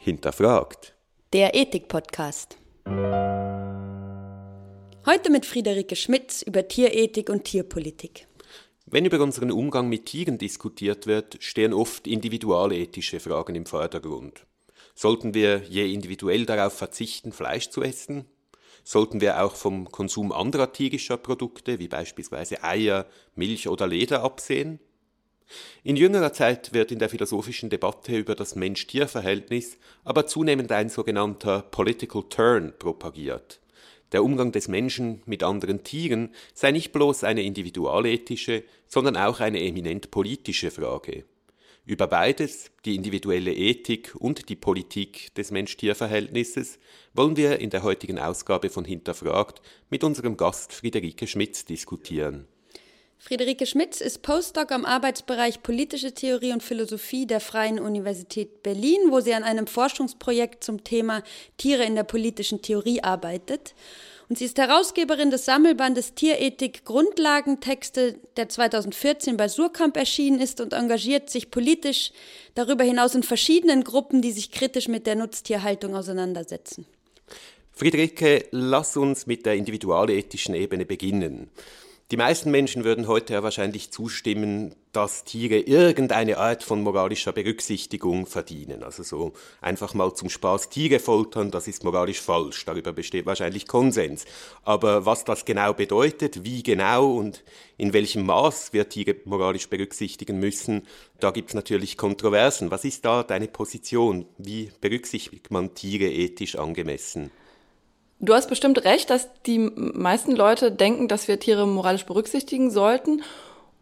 hinterfragt. Der Ethik-Podcast. Heute mit Friederike Schmitz über Tierethik und Tierpolitik. Wenn über unseren Umgang mit Tieren diskutiert wird, stehen oft individualethische Fragen im Vordergrund. Sollten wir je individuell darauf verzichten, Fleisch zu essen? Sollten wir auch vom Konsum anderer tierischer Produkte, wie beispielsweise Eier, Milch oder Leder, absehen? In jüngerer Zeit wird in der philosophischen Debatte über das Mensch-Tier-Verhältnis aber zunehmend ein sogenannter Political Turn propagiert. Der Umgang des Menschen mit anderen Tieren sei nicht bloß eine individualethische, sondern auch eine eminent politische Frage. Über beides, die individuelle Ethik und die Politik des Mensch-Tier-Verhältnisses, wollen wir in der heutigen Ausgabe von Hinterfragt mit unserem Gast Friederike Schmitz diskutieren. Friederike Schmitz ist Postdoc am Arbeitsbereich Politische Theorie und Philosophie der Freien Universität Berlin, wo sie an einem Forschungsprojekt zum Thema Tiere in der politischen Theorie arbeitet. Und sie ist Herausgeberin des Sammelbandes Tierethik Grundlagentexte, der 2014 bei Surkamp erschienen ist und engagiert sich politisch darüber hinaus in verschiedenen Gruppen, die sich kritisch mit der Nutztierhaltung auseinandersetzen. Friederike, lass uns mit der individualethischen Ebene beginnen. Die meisten Menschen würden heute ja wahrscheinlich zustimmen, dass Tiere irgendeine Art von moralischer Berücksichtigung verdienen. Also so einfach mal zum Spaß Tiere foltern, das ist moralisch falsch. Darüber besteht wahrscheinlich Konsens. Aber was das genau bedeutet, wie genau und in welchem Maß wir Tiere moralisch berücksichtigen müssen, da gibt es natürlich Kontroversen. Was ist da deine Position? Wie berücksichtigt man Tiere ethisch angemessen? Du hast bestimmt recht, dass die meisten Leute denken, dass wir Tiere moralisch berücksichtigen sollten.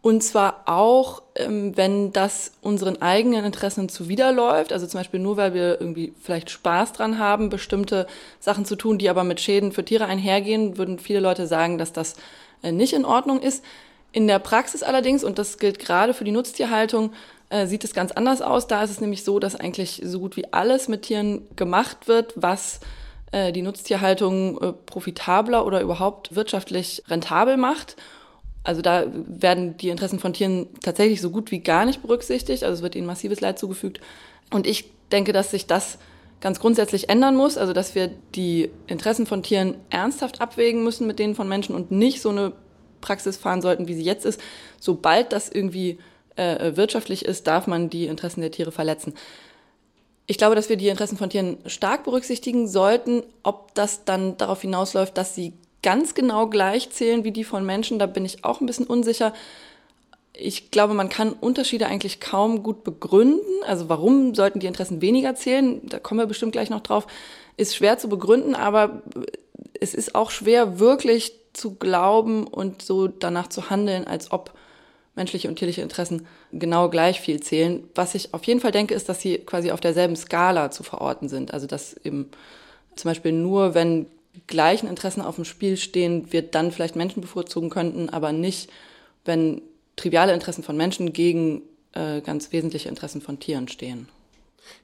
Und zwar auch, ähm, wenn das unseren eigenen Interessen zuwiderläuft. Also zum Beispiel nur, weil wir irgendwie vielleicht Spaß dran haben, bestimmte Sachen zu tun, die aber mit Schäden für Tiere einhergehen, würden viele Leute sagen, dass das äh, nicht in Ordnung ist. In der Praxis allerdings, und das gilt gerade für die Nutztierhaltung, äh, sieht es ganz anders aus. Da ist es nämlich so, dass eigentlich so gut wie alles mit Tieren gemacht wird, was äh, die Nutztierhaltung äh, profitabler oder überhaupt wirtschaftlich rentabel macht. Also da werden die Interessen von Tieren tatsächlich so gut wie gar nicht berücksichtigt. Also es wird ihnen massives Leid zugefügt. Und ich denke, dass sich das ganz grundsätzlich ändern muss. Also dass wir die Interessen von Tieren ernsthaft abwägen müssen mit denen von Menschen und nicht so eine Praxis fahren sollten, wie sie jetzt ist. Sobald das irgendwie äh, wirtschaftlich ist, darf man die Interessen der Tiere verletzen. Ich glaube, dass wir die Interessen von Tieren stark berücksichtigen sollten. Ob das dann darauf hinausläuft, dass sie ganz genau gleich zählen wie die von Menschen, da bin ich auch ein bisschen unsicher. Ich glaube, man kann Unterschiede eigentlich kaum gut begründen. Also warum sollten die Interessen weniger zählen? Da kommen wir bestimmt gleich noch drauf. Ist schwer zu begründen, aber es ist auch schwer wirklich zu glauben und so danach zu handeln, als ob menschliche und tierliche Interessen genau gleich viel zählen. Was ich auf jeden Fall denke, ist, dass sie quasi auf derselben Skala zu verorten sind. Also dass eben zum Beispiel nur, wenn gleichen Interessen auf dem Spiel stehen, wir dann vielleicht Menschen bevorzugen könnten, aber nicht, wenn triviale Interessen von Menschen gegen äh, ganz wesentliche Interessen von Tieren stehen.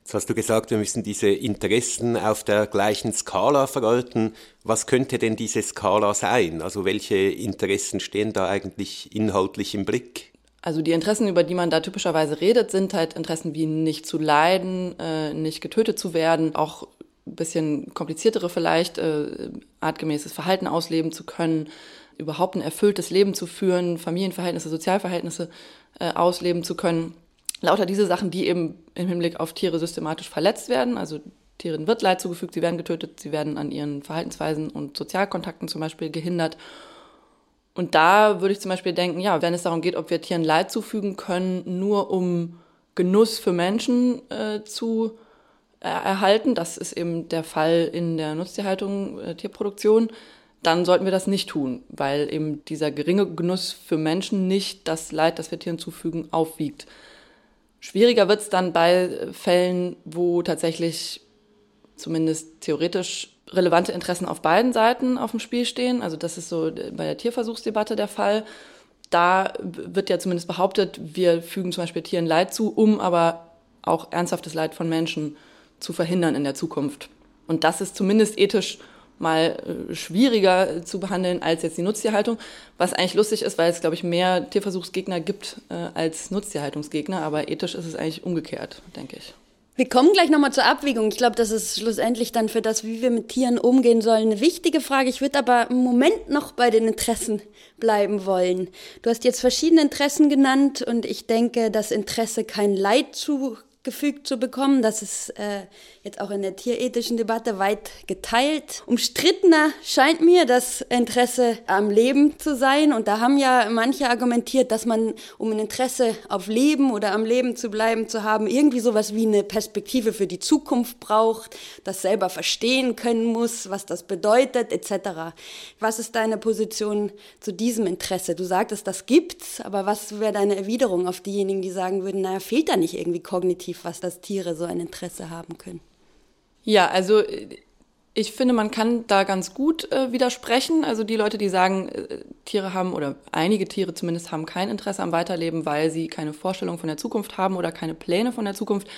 Jetzt hast du gesagt, wir müssen diese Interessen auf der gleichen Skala verhalten. Was könnte denn diese Skala sein? Also welche Interessen stehen da eigentlich inhaltlich im Blick? Also die Interessen, über die man da typischerweise redet, sind halt Interessen wie nicht zu leiden, äh, nicht getötet zu werden, auch ein bisschen kompliziertere vielleicht, äh, artgemäßes Verhalten ausleben zu können, überhaupt ein erfülltes Leben zu führen, Familienverhältnisse, Sozialverhältnisse äh, ausleben zu können lauter diese Sachen, die eben im Hinblick auf Tiere systematisch verletzt werden. Also Tieren wird Leid zugefügt, sie werden getötet, sie werden an ihren Verhaltensweisen und Sozialkontakten zum Beispiel gehindert. Und da würde ich zum Beispiel denken, ja, wenn es darum geht, ob wir Tieren Leid zufügen können, nur um Genuss für Menschen äh, zu äh, erhalten, das ist eben der Fall in der Nutztierhaltung, äh, Tierproduktion, dann sollten wir das nicht tun, weil eben dieser geringe Genuss für Menschen nicht das Leid, das wir Tieren zufügen, aufwiegt. Schwieriger wird es dann bei Fällen, wo tatsächlich zumindest theoretisch relevante Interessen auf beiden Seiten auf dem Spiel stehen. Also das ist so bei der Tierversuchsdebatte der Fall. Da wird ja zumindest behauptet, wir fügen zum Beispiel Tieren Leid zu, um aber auch ernsthaftes Leid von Menschen zu verhindern in der Zukunft. Und das ist zumindest ethisch mal äh, schwieriger zu behandeln als jetzt die Nutztierhaltung, was eigentlich lustig ist, weil es, glaube ich, mehr Tierversuchsgegner gibt äh, als Nutztierhaltungsgegner, aber ethisch ist es eigentlich umgekehrt, denke ich. Wir kommen gleich nochmal zur Abwägung. Ich glaube, das ist schlussendlich dann für das, wie wir mit Tieren umgehen sollen, eine wichtige Frage. Ich würde aber im Moment noch bei den Interessen bleiben wollen. Du hast jetzt verschiedene Interessen genannt und ich denke, das Interesse kein Leid zu gefügt zu bekommen. Das ist äh, jetzt auch in der tierethischen Debatte weit geteilt. Umstrittener scheint mir das Interesse am Leben zu sein. Und da haben ja manche argumentiert, dass man, um ein Interesse auf Leben oder am Leben zu bleiben zu haben, irgendwie sowas wie eine Perspektive für die Zukunft braucht, das selber verstehen können muss, was das bedeutet, etc. Was ist deine Position zu diesem Interesse? Du sagtest, das gibt's, aber was wäre deine Erwiderung auf diejenigen, die sagen würden, naja, fehlt da nicht irgendwie kognitiv was, dass Tiere so ein Interesse haben können? Ja, also ich finde, man kann da ganz gut äh, widersprechen. Also die Leute, die sagen, äh, Tiere haben oder einige Tiere zumindest haben kein Interesse am Weiterleben, weil sie keine Vorstellung von der Zukunft haben oder keine Pläne von der Zukunft.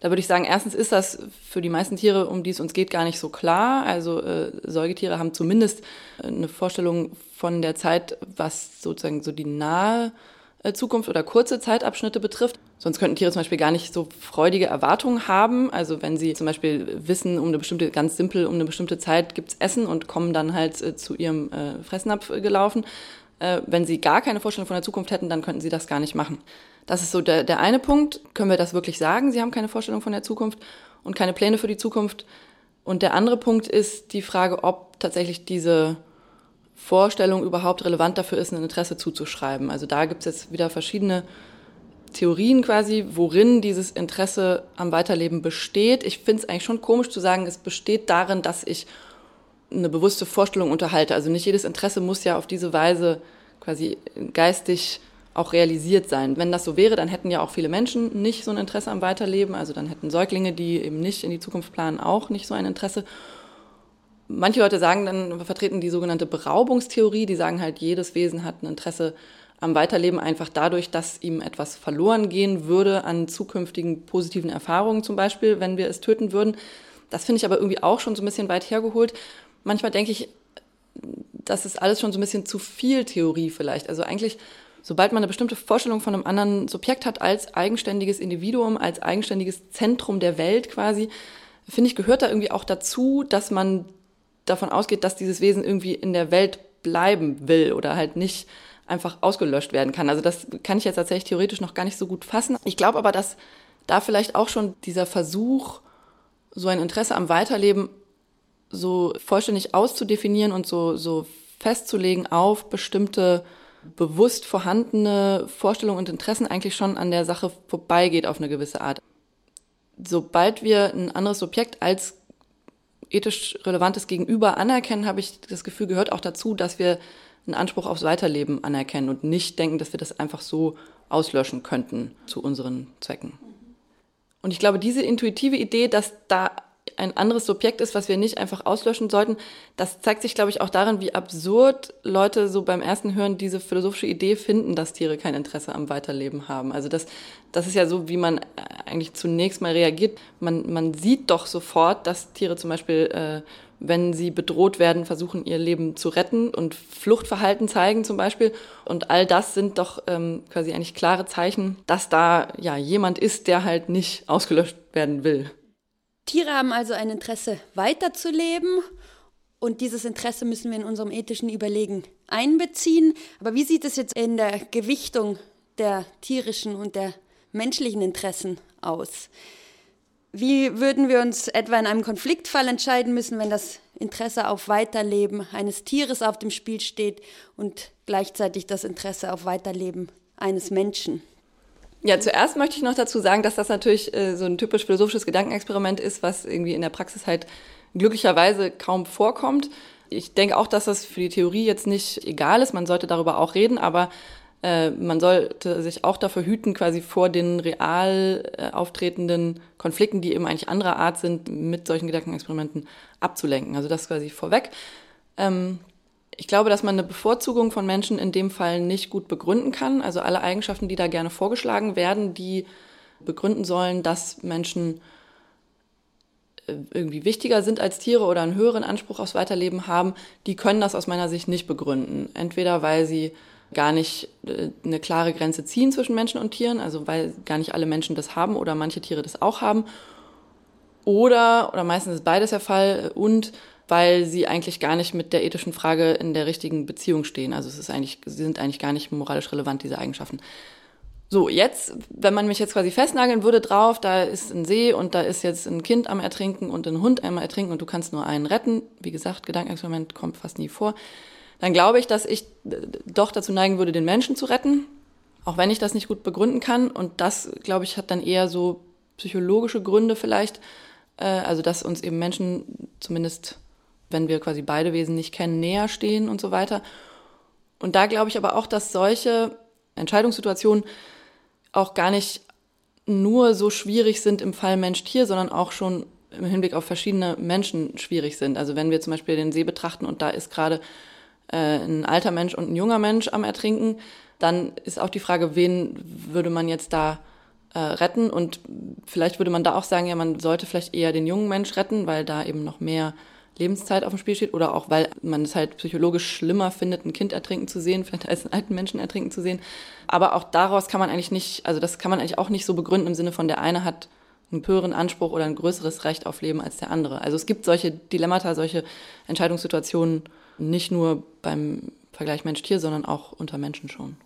Da würde ich sagen, erstens ist das für die meisten Tiere, um die es uns geht, gar nicht so klar. Also äh, Säugetiere haben zumindest äh, eine Vorstellung von der Zeit, was sozusagen so die nahe Zukunft oder kurze Zeitabschnitte betrifft. Sonst könnten Tiere zum Beispiel gar nicht so freudige Erwartungen haben. Also wenn sie zum Beispiel wissen, um eine bestimmte, ganz simpel, um eine bestimmte Zeit gibt's Essen und kommen dann halt äh, zu ihrem äh, Fressnapf gelaufen. Äh, wenn sie gar keine Vorstellung von der Zukunft hätten, dann könnten sie das gar nicht machen. Das ist so der, der eine Punkt. Können wir das wirklich sagen? Sie haben keine Vorstellung von der Zukunft und keine Pläne für die Zukunft. Und der andere Punkt ist die Frage, ob tatsächlich diese Vorstellung überhaupt relevant dafür ist, ein Interesse zuzuschreiben. Also da gibt es jetzt wieder verschiedene Theorien quasi, worin dieses Interesse am Weiterleben besteht. Ich finde es eigentlich schon komisch zu sagen, es besteht darin, dass ich eine bewusste Vorstellung unterhalte. Also nicht jedes Interesse muss ja auf diese Weise quasi geistig auch realisiert sein. Wenn das so wäre, dann hätten ja auch viele Menschen nicht so ein Interesse am Weiterleben. Also dann hätten Säuglinge, die eben nicht in die Zukunft planen, auch nicht so ein Interesse. Manche Leute sagen dann, vertreten die sogenannte Beraubungstheorie, die sagen halt, jedes Wesen hat ein Interesse am Weiterleben einfach dadurch, dass ihm etwas verloren gehen würde an zukünftigen positiven Erfahrungen zum Beispiel, wenn wir es töten würden. Das finde ich aber irgendwie auch schon so ein bisschen weit hergeholt. Manchmal denke ich, das ist alles schon so ein bisschen zu viel Theorie vielleicht. Also eigentlich, sobald man eine bestimmte Vorstellung von einem anderen Subjekt hat als eigenständiges Individuum, als eigenständiges Zentrum der Welt quasi, finde ich, gehört da irgendwie auch dazu, dass man davon ausgeht, dass dieses Wesen irgendwie in der Welt bleiben will oder halt nicht einfach ausgelöscht werden kann. Also das kann ich jetzt tatsächlich theoretisch noch gar nicht so gut fassen. Ich glaube aber, dass da vielleicht auch schon dieser Versuch, so ein Interesse am Weiterleben so vollständig auszudefinieren und so, so festzulegen auf bestimmte bewusst vorhandene Vorstellungen und Interessen eigentlich schon an der Sache vorbeigeht auf eine gewisse Art. Sobald wir ein anderes Subjekt als ethisch relevantes Gegenüber anerkennen, habe ich das Gefühl, gehört auch dazu, dass wir einen Anspruch aufs Weiterleben anerkennen und nicht denken, dass wir das einfach so auslöschen könnten zu unseren Zwecken. Und ich glaube, diese intuitive Idee, dass da ein anderes Subjekt ist, was wir nicht einfach auslöschen sollten, das zeigt sich, glaube ich, auch darin, wie absurd Leute so beim ersten Hören diese philosophische Idee finden, dass Tiere kein Interesse am Weiterleben haben. Also das, das ist ja so, wie man eigentlich zunächst mal reagiert. Man, man sieht doch sofort, dass Tiere zum Beispiel, äh, wenn sie bedroht werden, versuchen, ihr Leben zu retten und Fluchtverhalten zeigen zum Beispiel. Und all das sind doch ähm, quasi eigentlich klare Zeichen, dass da ja jemand ist, der halt nicht ausgelöscht werden will. Tiere haben also ein Interesse, weiterzuleben. Und dieses Interesse müssen wir in unserem ethischen Überlegen einbeziehen. Aber wie sieht es jetzt in der Gewichtung der tierischen und der menschlichen Interessen aus? Wie würden wir uns etwa in einem Konfliktfall entscheiden müssen, wenn das Interesse auf Weiterleben eines Tieres auf dem Spiel steht und gleichzeitig das Interesse auf Weiterleben eines Menschen? Ja, zuerst möchte ich noch dazu sagen, dass das natürlich äh, so ein typisch philosophisches Gedankenexperiment ist, was irgendwie in der Praxis halt glücklicherweise kaum vorkommt. Ich denke auch, dass das für die Theorie jetzt nicht egal ist. Man sollte darüber auch reden, aber äh, man sollte sich auch dafür hüten, quasi vor den real äh, auftretenden Konflikten, die eben eigentlich anderer Art sind, mit solchen Gedankenexperimenten abzulenken. Also das quasi vorweg. Ähm, ich glaube, dass man eine Bevorzugung von Menschen in dem Fall nicht gut begründen kann. Also alle Eigenschaften, die da gerne vorgeschlagen werden, die begründen sollen, dass Menschen äh, irgendwie wichtiger sind als Tiere oder einen höheren Anspruch aufs Weiterleben haben, die können das aus meiner Sicht nicht begründen. Entweder weil sie gar nicht äh, eine klare Grenze ziehen zwischen Menschen und Tieren, also weil gar nicht alle Menschen das haben oder manche Tiere das auch haben. Oder, oder meistens ist beides der Fall, und weil sie eigentlich gar nicht mit der ethischen Frage in der richtigen Beziehung stehen. Also es ist eigentlich, sie sind eigentlich gar nicht moralisch relevant, diese Eigenschaften. So, jetzt, wenn man mich jetzt quasi festnageln würde drauf, da ist ein See und da ist jetzt ein Kind am Ertrinken und ein Hund einmal ertrinken und du kannst nur einen retten. Wie gesagt, Gedankenexperiment kommt fast nie vor dann glaube ich, dass ich doch dazu neigen würde, den Menschen zu retten, auch wenn ich das nicht gut begründen kann. Und das, glaube ich, hat dann eher so psychologische Gründe vielleicht. Äh, also, dass uns eben Menschen zumindest, wenn wir quasi beide Wesen nicht kennen, näher stehen und so weiter. Und da glaube ich aber auch, dass solche Entscheidungssituationen auch gar nicht nur so schwierig sind im Fall Mensch-Tier, sondern auch schon im Hinblick auf verschiedene Menschen schwierig sind. Also wenn wir zum Beispiel den See betrachten und da ist gerade äh, ein alter Mensch und ein junger Mensch am Ertrinken, dann ist auch die Frage, wen würde man jetzt da äh, retten? Und vielleicht würde man da auch sagen, ja, man sollte vielleicht eher den jungen Mensch retten, weil da eben noch mehr Lebenszeit auf dem Spiel steht oder auch, weil man es halt psychologisch schlimmer findet, ein Kind ertrinken zu sehen, vielleicht als einen alten Menschen ertrinken zu sehen. Aber auch daraus kann man eigentlich nicht, also das kann man eigentlich auch nicht so begründen im Sinne von der eine hat einen höheren Anspruch oder ein größeres Recht auf Leben als der andere. Also es gibt solche Dilemmata, solche Entscheidungssituationen, nicht nur beim Vergleich Mensch-Tier, sondern auch unter Menschen schon.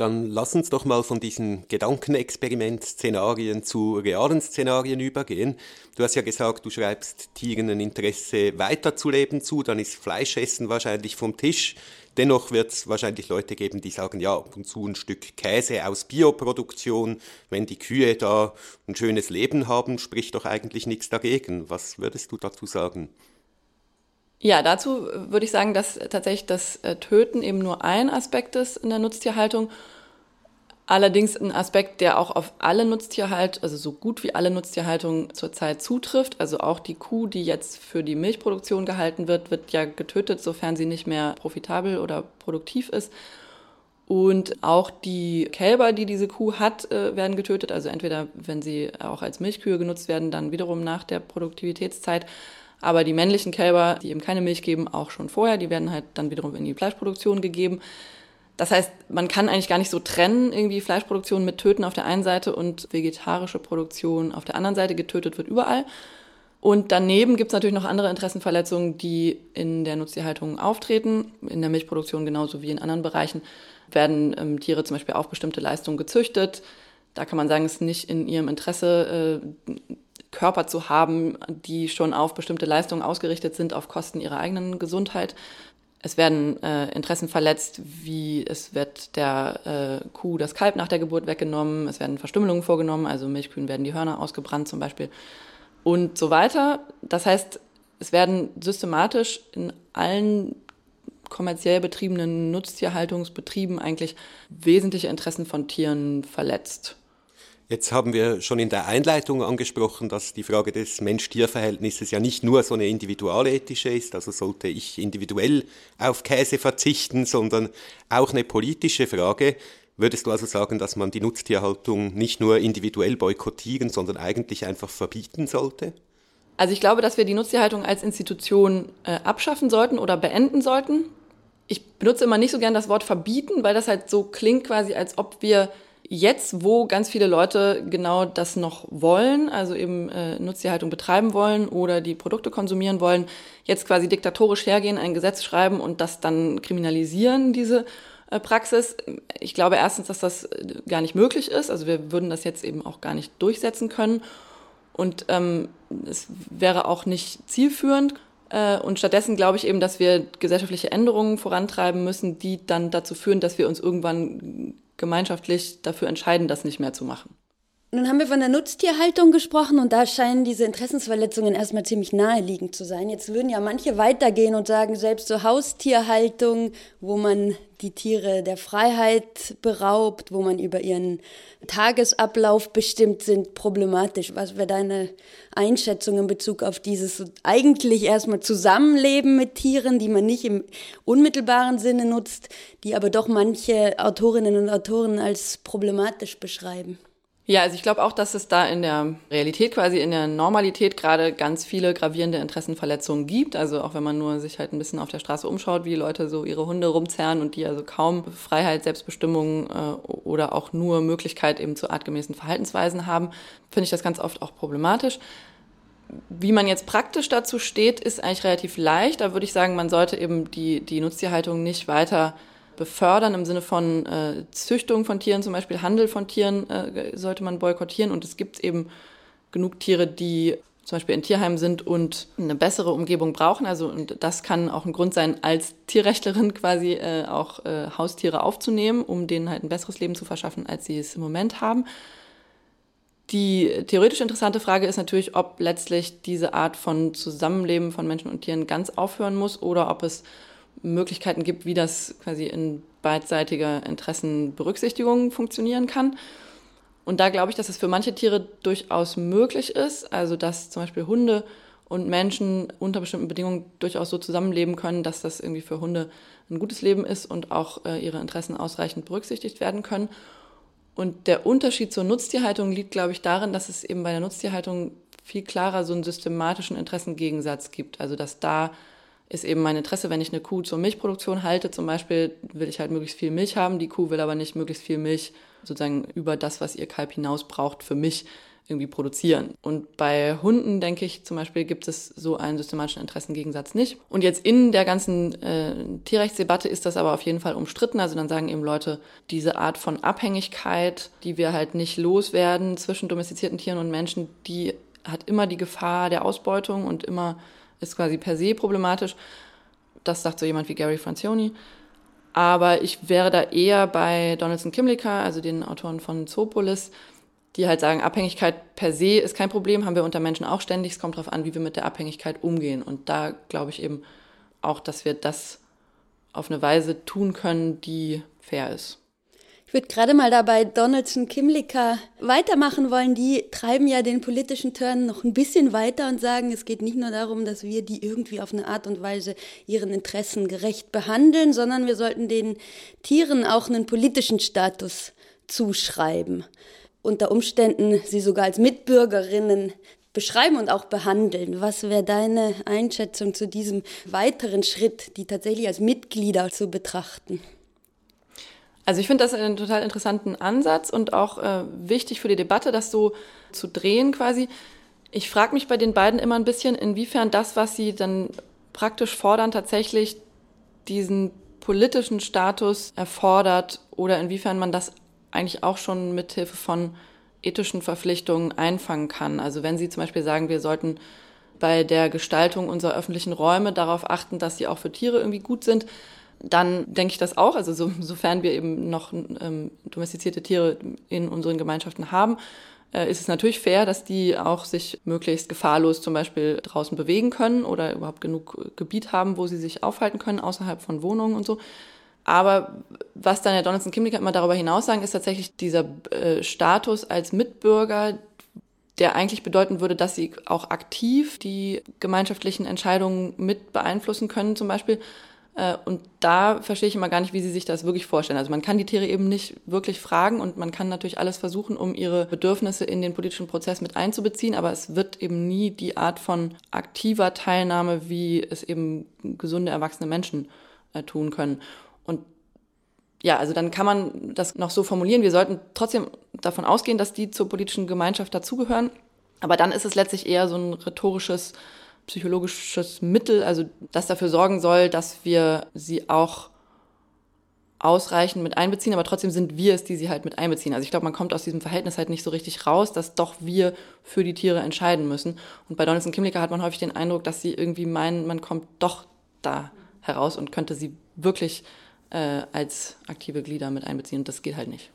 Dann lass uns doch mal von diesen Gedankenexperiment-Szenarien zu realen Szenarien übergehen. Du hast ja gesagt, du schreibst Tieren ein Interesse weiterzuleben zu, dann ist Fleischessen wahrscheinlich vom Tisch. Dennoch wird es wahrscheinlich Leute geben, die sagen, ja, ab und zu ein Stück Käse aus Bioproduktion, wenn die Kühe da ein schönes Leben haben, spricht doch eigentlich nichts dagegen. Was würdest du dazu sagen? Ja, dazu würde ich sagen, dass tatsächlich das äh, Töten eben nur ein Aspekt ist in der Nutztierhaltung. Allerdings ein Aspekt, der auch auf alle Nutztierhaltung, also so gut wie alle Nutztierhaltung zurzeit zutrifft. Also auch die Kuh, die jetzt für die Milchproduktion gehalten wird, wird ja getötet, sofern sie nicht mehr profitabel oder produktiv ist. Und auch die Kälber, die diese Kuh hat, äh, werden getötet. Also entweder, wenn sie auch als Milchkühe genutzt werden, dann wiederum nach der Produktivitätszeit aber die männlichen Kälber, die eben keine Milch geben, auch schon vorher, die werden halt dann wiederum in die Fleischproduktion gegeben. Das heißt, man kann eigentlich gar nicht so trennen, irgendwie Fleischproduktion mit Töten auf der einen Seite und vegetarische Produktion auf der anderen Seite. Getötet wird überall. Und daneben gibt es natürlich noch andere Interessenverletzungen, die in der Nutztierhaltung auftreten. In der Milchproduktion genauso wie in anderen Bereichen werden ähm, Tiere zum Beispiel auf bestimmte Leistungen gezüchtet. Da kann man sagen, es ist nicht in ihrem Interesse, äh, Körper zu haben, die schon auf bestimmte Leistungen ausgerichtet sind, auf Kosten ihrer eigenen Gesundheit. Es werden äh, Interessen verletzt, wie es wird der äh, Kuh das Kalb nach der Geburt weggenommen, es werden Verstümmelungen vorgenommen, also Milchkühen werden die Hörner ausgebrannt zum Beispiel und so weiter. Das heißt, es werden systematisch in allen kommerziell betriebenen Nutztierhaltungsbetrieben eigentlich wesentliche Interessen von Tieren verletzt. Jetzt haben wir schon in der Einleitung angesprochen, dass die Frage des Mensch-Tier-Verhältnisses ja nicht nur so eine individualethische ist, also sollte ich individuell auf Käse verzichten, sondern auch eine politische Frage. Würdest du also sagen, dass man die Nutztierhaltung nicht nur individuell boykottieren, sondern eigentlich einfach verbieten sollte? Also ich glaube, dass wir die Nutztierhaltung als Institution äh, abschaffen sollten oder beenden sollten. Ich benutze immer nicht so gern das Wort verbieten, weil das halt so klingt quasi, als ob wir Jetzt, wo ganz viele Leute genau das noch wollen, also eben äh, Nutztierhaltung betreiben wollen oder die Produkte konsumieren wollen, jetzt quasi diktatorisch hergehen, ein Gesetz schreiben und das dann kriminalisieren, diese äh, Praxis. Ich glaube erstens, dass das äh, gar nicht möglich ist. Also wir würden das jetzt eben auch gar nicht durchsetzen können. Und ähm, es wäre auch nicht zielführend. Äh, und stattdessen glaube ich eben, dass wir gesellschaftliche Änderungen vorantreiben müssen, die dann dazu führen, dass wir uns irgendwann gemeinschaftlich dafür entscheiden, das nicht mehr zu machen. Nun haben wir von der Nutztierhaltung gesprochen und da scheinen diese Interessensverletzungen erstmal ziemlich naheliegend zu sein. Jetzt würden ja manche weitergehen und sagen, selbst so Haustierhaltung, wo man die Tiere der Freiheit beraubt, wo man über ihren Tagesablauf bestimmt, sind problematisch. Was wäre deine Einschätzung in Bezug auf dieses eigentlich erstmal Zusammenleben mit Tieren, die man nicht im unmittelbaren Sinne nutzt, die aber doch manche Autorinnen und Autoren als problematisch beschreiben? Ja, also ich glaube auch, dass es da in der Realität, quasi in der Normalität gerade ganz viele gravierende Interessenverletzungen gibt. Also auch wenn man nur sich halt ein bisschen auf der Straße umschaut, wie Leute so ihre Hunde rumzerren und die also kaum Freiheit, Selbstbestimmung äh, oder auch nur Möglichkeit eben zu artgemäßen Verhaltensweisen haben, finde ich das ganz oft auch problematisch. Wie man jetzt praktisch dazu steht, ist eigentlich relativ leicht. Da würde ich sagen, man sollte eben die, die Nutztierhaltung nicht weiter befördern im Sinne von äh, Züchtung von Tieren, zum Beispiel Handel von Tieren, äh, sollte man boykottieren. Und es gibt eben genug Tiere, die zum Beispiel in Tierheimen sind und eine bessere Umgebung brauchen. Also und das kann auch ein Grund sein, als Tierrechtlerin quasi äh, auch äh, Haustiere aufzunehmen, um denen halt ein besseres Leben zu verschaffen, als sie es im Moment haben. Die theoretisch interessante Frage ist natürlich, ob letztlich diese Art von Zusammenleben von Menschen und Tieren ganz aufhören muss oder ob es Möglichkeiten gibt, wie das quasi in beidseitiger Interessenberücksichtigung funktionieren kann. Und da glaube ich, dass es für manche Tiere durchaus möglich ist, also dass zum Beispiel Hunde und Menschen unter bestimmten Bedingungen durchaus so zusammenleben können, dass das irgendwie für Hunde ein gutes Leben ist und auch äh, ihre Interessen ausreichend berücksichtigt werden können. Und der Unterschied zur Nutztierhaltung liegt, glaube ich, darin, dass es eben bei der Nutztierhaltung viel klarer so einen systematischen Interessengegensatz gibt. Also dass da ist eben mein Interesse, wenn ich eine Kuh zur Milchproduktion halte, zum Beispiel, will ich halt möglichst viel Milch haben. Die Kuh will aber nicht möglichst viel Milch sozusagen über das, was ihr Kalb hinaus braucht, für mich irgendwie produzieren. Und bei Hunden, denke ich, zum Beispiel gibt es so einen systematischen Interessengegensatz nicht. Und jetzt in der ganzen äh, Tierrechtsdebatte ist das aber auf jeden Fall umstritten. Also dann sagen eben Leute, diese Art von Abhängigkeit, die wir halt nicht loswerden zwischen domestizierten Tieren und Menschen, die hat immer die Gefahr der Ausbeutung und immer ist quasi per se problematisch. Das sagt so jemand wie Gary Francioni. Aber ich wäre da eher bei Donaldson Kimlicka, also den Autoren von Zoopolis, die halt sagen, Abhängigkeit per se ist kein Problem, haben wir unter Menschen auch ständig. Es kommt darauf an, wie wir mit der Abhängigkeit umgehen. Und da glaube ich eben auch, dass wir das auf eine Weise tun können, die fair ist. Ich würde gerade mal dabei Donaldson Kimlicka weitermachen wollen. Die treiben ja den politischen Turn noch ein bisschen weiter und sagen, es geht nicht nur darum, dass wir die irgendwie auf eine Art und Weise ihren Interessen gerecht behandeln, sondern wir sollten den Tieren auch einen politischen Status zuschreiben. Unter Umständen sie sogar als Mitbürgerinnen beschreiben und auch behandeln. Was wäre deine Einschätzung zu diesem weiteren Schritt, die tatsächlich als Mitglieder zu betrachten? Also ich finde das einen total interessanten Ansatz und auch äh, wichtig für die Debatte, das so zu drehen quasi. Ich frage mich bei den beiden immer ein bisschen, inwiefern das, was sie dann praktisch fordern, tatsächlich diesen politischen Status erfordert oder inwiefern man das eigentlich auch schon mithilfe von ethischen Verpflichtungen einfangen kann. Also wenn Sie zum Beispiel sagen, wir sollten bei der Gestaltung unserer öffentlichen Räume darauf achten, dass sie auch für Tiere irgendwie gut sind, dann denke ich das auch. Also so, sofern wir eben noch ähm, domestizierte Tiere in unseren Gemeinschaften haben, äh, ist es natürlich fair, dass die auch sich möglichst gefahrlos zum Beispiel draußen bewegen können oder überhaupt genug Gebiet haben, wo sie sich aufhalten können, außerhalb von Wohnungen und so. Aber was dann der Donaldson Kimlicka immer darüber hinaus sagen, ist tatsächlich dieser äh, Status als Mitbürger, der eigentlich bedeuten würde, dass sie auch aktiv die gemeinschaftlichen Entscheidungen mit beeinflussen können, zum Beispiel. Äh, und da verstehe ich immer gar nicht, wie sie sich das wirklich vorstellen. Also man kann die Tiere eben nicht wirklich fragen und man kann natürlich alles versuchen, um ihre Bedürfnisse in den politischen Prozess mit einzubeziehen, aber es wird eben nie die Art von aktiver Teilnahme, wie es eben gesunde, erwachsene Menschen äh, tun können. Und ja, also dann kann man das noch so formulieren. Wir sollten trotzdem davon ausgehen, dass die zur politischen Gemeinschaft dazugehören. Aber dann ist es letztlich eher so ein rhetorisches psychologisches Mittel, also das dafür sorgen soll, dass wir sie auch ausreichend mit einbeziehen, aber trotzdem sind wir es, die sie halt mit einbeziehen. Also ich glaube, man kommt aus diesem Verhältnis halt nicht so richtig raus, dass doch wir für die Tiere entscheiden müssen. Und bei Donaldson Kimlicka hat man häufig den Eindruck, dass sie irgendwie meinen, man kommt doch da heraus und könnte sie wirklich äh, als aktive Glieder mit einbeziehen. Und das geht halt nicht.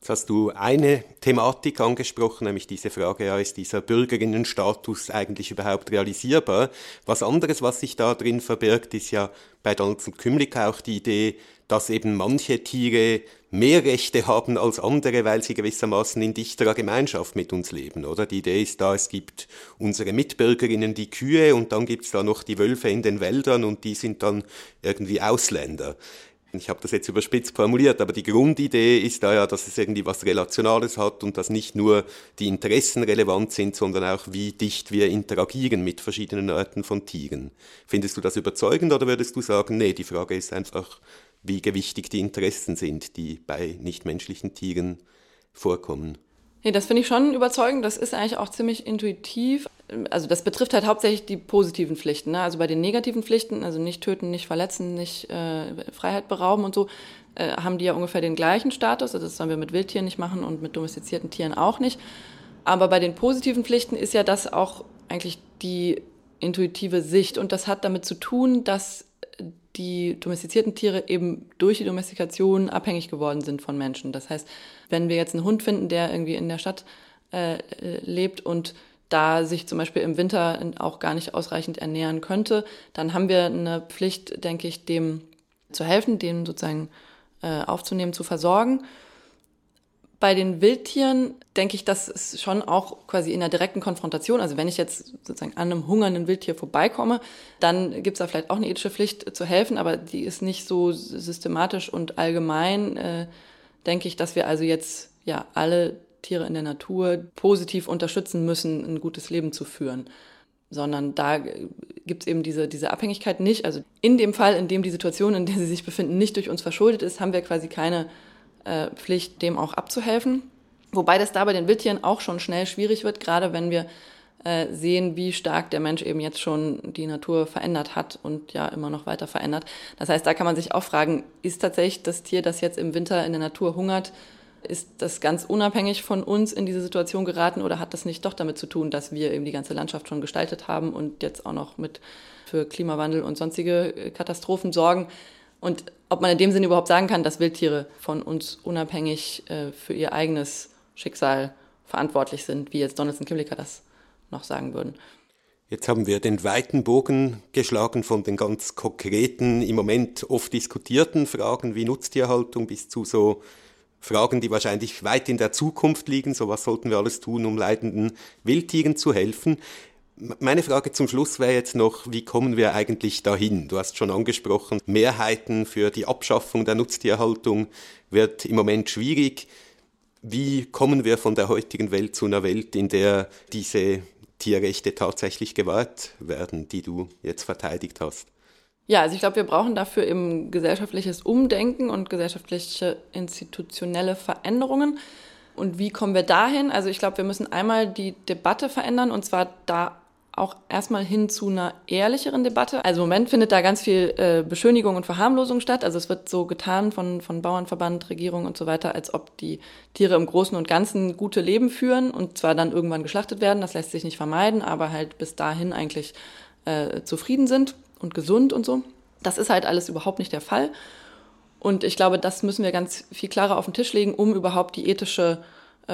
Jetzt hast du eine Thematik angesprochen, nämlich diese Frage, ja, ist dieser Bürgerinnenstatus eigentlich überhaupt realisierbar? Was anderes, was sich da drin verbirgt, ist ja bei Donaldson Kümlik auch die Idee, dass eben manche Tiere mehr Rechte haben als andere, weil sie gewissermaßen in dichterer Gemeinschaft mit uns leben, oder? Die Idee ist da, es gibt unsere Mitbürgerinnen, die Kühe, und dann gibt's da noch die Wölfe in den Wäldern und die sind dann irgendwie Ausländer. Ich habe das jetzt überspitzt formuliert, aber die Grundidee ist da ja, dass es irgendwie was Relationales hat und dass nicht nur die Interessen relevant sind, sondern auch wie dicht wir interagieren mit verschiedenen Arten von Tieren. Findest du das überzeugend oder würdest du sagen, nee, die Frage ist einfach, wie gewichtig die Interessen sind, die bei nichtmenschlichen Tieren vorkommen? Nee, das finde ich schon überzeugend. Das ist eigentlich auch ziemlich intuitiv. Also das betrifft halt hauptsächlich die positiven Pflichten. Ne? Also bei den negativen Pflichten, also nicht töten, nicht verletzen, nicht äh, Freiheit berauben und so, äh, haben die ja ungefähr den gleichen Status. Also das sollen wir mit Wildtieren nicht machen und mit domestizierten Tieren auch nicht. Aber bei den positiven Pflichten ist ja das auch eigentlich die intuitive Sicht. Und das hat damit zu tun, dass die domestizierten Tiere eben durch die Domestikation abhängig geworden sind von Menschen. Das heißt, wenn wir jetzt einen Hund finden, der irgendwie in der Stadt äh, lebt und da sich zum Beispiel im Winter auch gar nicht ausreichend ernähren könnte, dann haben wir eine Pflicht, denke ich, dem zu helfen, den sozusagen äh, aufzunehmen, zu versorgen. Bei den Wildtieren denke ich, das ist schon auch quasi in der direkten Konfrontation. Also wenn ich jetzt sozusagen an einem hungernden Wildtier vorbeikomme, dann gibt es da vielleicht auch eine ethische Pflicht zu helfen, aber die ist nicht so systematisch und allgemein, äh, denke ich, dass wir also jetzt ja alle Tiere in der Natur positiv unterstützen müssen, ein gutes Leben zu führen. Sondern da gibt es eben diese, diese Abhängigkeit nicht. Also in dem Fall, in dem die Situation, in der sie sich befinden, nicht durch uns verschuldet ist, haben wir quasi keine äh, Pflicht, dem auch abzuhelfen. Wobei das da bei den Wildtieren auch schon schnell schwierig wird, gerade wenn wir äh, sehen, wie stark der Mensch eben jetzt schon die Natur verändert hat und ja immer noch weiter verändert. Das heißt, da kann man sich auch fragen, ist tatsächlich das Tier, das jetzt im Winter in der Natur hungert, ist das ganz unabhängig von uns in diese Situation geraten oder hat das nicht doch damit zu tun, dass wir eben die ganze Landschaft schon gestaltet haben und jetzt auch noch mit für Klimawandel und sonstige äh, Katastrophen sorgen? Und ob man in dem Sinne überhaupt sagen kann, dass Wildtiere von uns unabhängig äh, für ihr eigenes Schicksal verantwortlich sind, wie jetzt Donaldson Kimlicker das noch sagen würden. Jetzt haben wir den weiten Bogen geschlagen von den ganz konkreten, im Moment oft diskutierten Fragen wie Nutztierhaltung bis zu so Fragen, die wahrscheinlich weit in der Zukunft liegen. So was sollten wir alles tun, um leidenden Wildtieren zu helfen. Meine Frage zum Schluss wäre jetzt noch, wie kommen wir eigentlich dahin? Du hast schon angesprochen, Mehrheiten für die Abschaffung der Nutztierhaltung wird im Moment schwierig. Wie kommen wir von der heutigen Welt zu einer Welt, in der diese Tierrechte tatsächlich gewahrt werden, die du jetzt verteidigt hast? Ja, also ich glaube, wir brauchen dafür eben gesellschaftliches Umdenken und gesellschaftliche institutionelle Veränderungen. Und wie kommen wir dahin? Also ich glaube, wir müssen einmal die Debatte verändern und zwar da auch erstmal hin zu einer ehrlicheren Debatte. Also im Moment findet da ganz viel äh, Beschönigung und Verharmlosung statt. Also es wird so getan von, von Bauernverband, Regierung und so weiter, als ob die Tiere im Großen und Ganzen gute Leben führen und zwar dann irgendwann geschlachtet werden. Das lässt sich nicht vermeiden, aber halt bis dahin eigentlich äh, zufrieden sind und gesund und so. Das ist halt alles überhaupt nicht der Fall. Und ich glaube, das müssen wir ganz viel klarer auf den Tisch legen, um überhaupt die ethische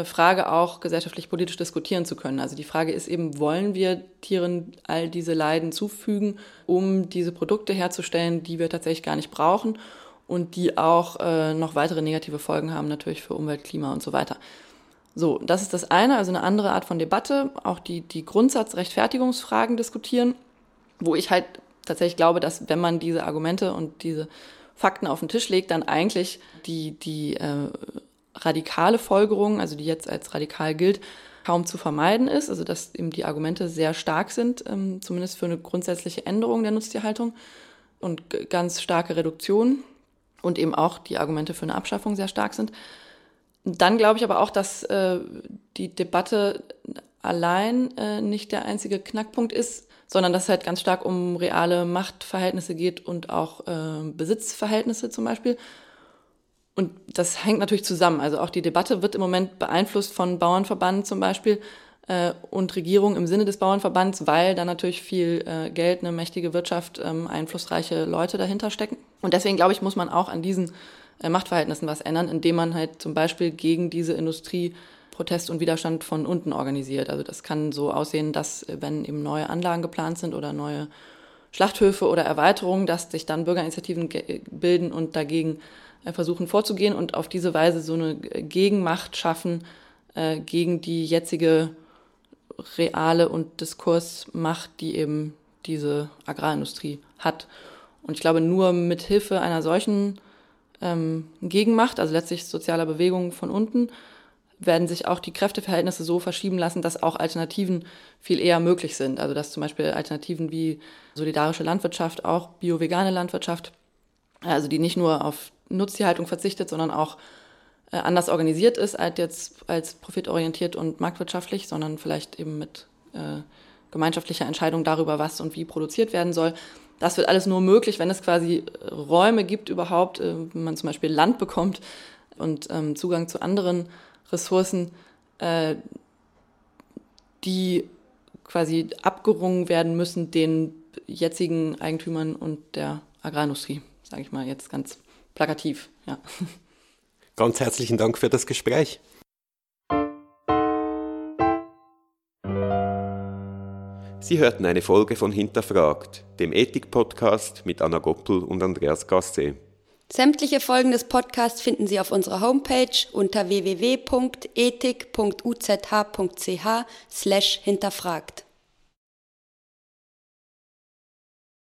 Frage auch gesellschaftlich politisch diskutieren zu können. Also die Frage ist eben, wollen wir Tieren all diese Leiden zufügen, um diese Produkte herzustellen, die wir tatsächlich gar nicht brauchen und die auch äh, noch weitere negative Folgen haben, natürlich für Umwelt, Klima und so weiter. So, das ist das eine, also eine andere Art von Debatte, auch die, die Grundsatzrechtfertigungsfragen diskutieren, wo ich halt tatsächlich glaube, dass wenn man diese Argumente und diese Fakten auf den Tisch legt, dann eigentlich die, die äh, radikale Folgerung, also die jetzt als radikal gilt, kaum zu vermeiden ist. Also dass eben die Argumente sehr stark sind, ähm, zumindest für eine grundsätzliche Änderung der Nutztierhaltung und ganz starke Reduktion und eben auch die Argumente für eine Abschaffung sehr stark sind. Dann glaube ich aber auch, dass äh, die Debatte allein äh, nicht der einzige Knackpunkt ist, sondern dass es halt ganz stark um reale Machtverhältnisse geht und auch äh, Besitzverhältnisse zum Beispiel. Und das hängt natürlich zusammen. Also auch die Debatte wird im Moment beeinflusst von Bauernverband zum Beispiel äh, und Regierung im Sinne des Bauernverbands, weil da natürlich viel äh, Geld, eine mächtige Wirtschaft, ähm, einflussreiche Leute dahinter stecken. Und deswegen glaube ich, muss man auch an diesen äh, Machtverhältnissen was ändern, indem man halt zum Beispiel gegen diese Industrie Protest und Widerstand von unten organisiert. Also das kann so aussehen, dass wenn eben neue Anlagen geplant sind oder neue Schlachthöfe oder Erweiterungen, dass sich dann Bürgerinitiativen bilden und dagegen äh, versuchen vorzugehen und auf diese Weise so eine Gegenmacht schaffen äh, gegen die jetzige reale und Diskursmacht, die eben diese Agrarindustrie hat. Und ich glaube, nur mit Hilfe einer solchen ähm, Gegenmacht, also letztlich sozialer Bewegung von unten, werden sich auch die Kräfteverhältnisse so verschieben lassen, dass auch Alternativen viel eher möglich sind. Also dass zum Beispiel Alternativen wie solidarische Landwirtschaft, auch bio-vegane Landwirtschaft, also die nicht nur auf Nutztierhaltung verzichtet, sondern auch äh, anders organisiert ist als jetzt als profitorientiert und marktwirtschaftlich, sondern vielleicht eben mit äh, gemeinschaftlicher Entscheidung darüber, was und wie produziert werden soll. Das wird alles nur möglich, wenn es quasi äh, Räume gibt überhaupt, äh, wenn man zum Beispiel Land bekommt und ähm, Zugang zu anderen Ressourcen, äh, die quasi abgerungen werden müssen den jetzigen Eigentümern und der Agrarindustrie, sage ich mal jetzt ganz plakativ. Ja. Ganz herzlichen Dank für das Gespräch. Sie hörten eine Folge von Hinterfragt, dem Ethik-Podcast mit Anna Goppel und Andreas Gasse. Sämtliche Folgen des Podcasts finden Sie auf unserer Homepage unter www.ethik.uzh.ch slash hinterfragt.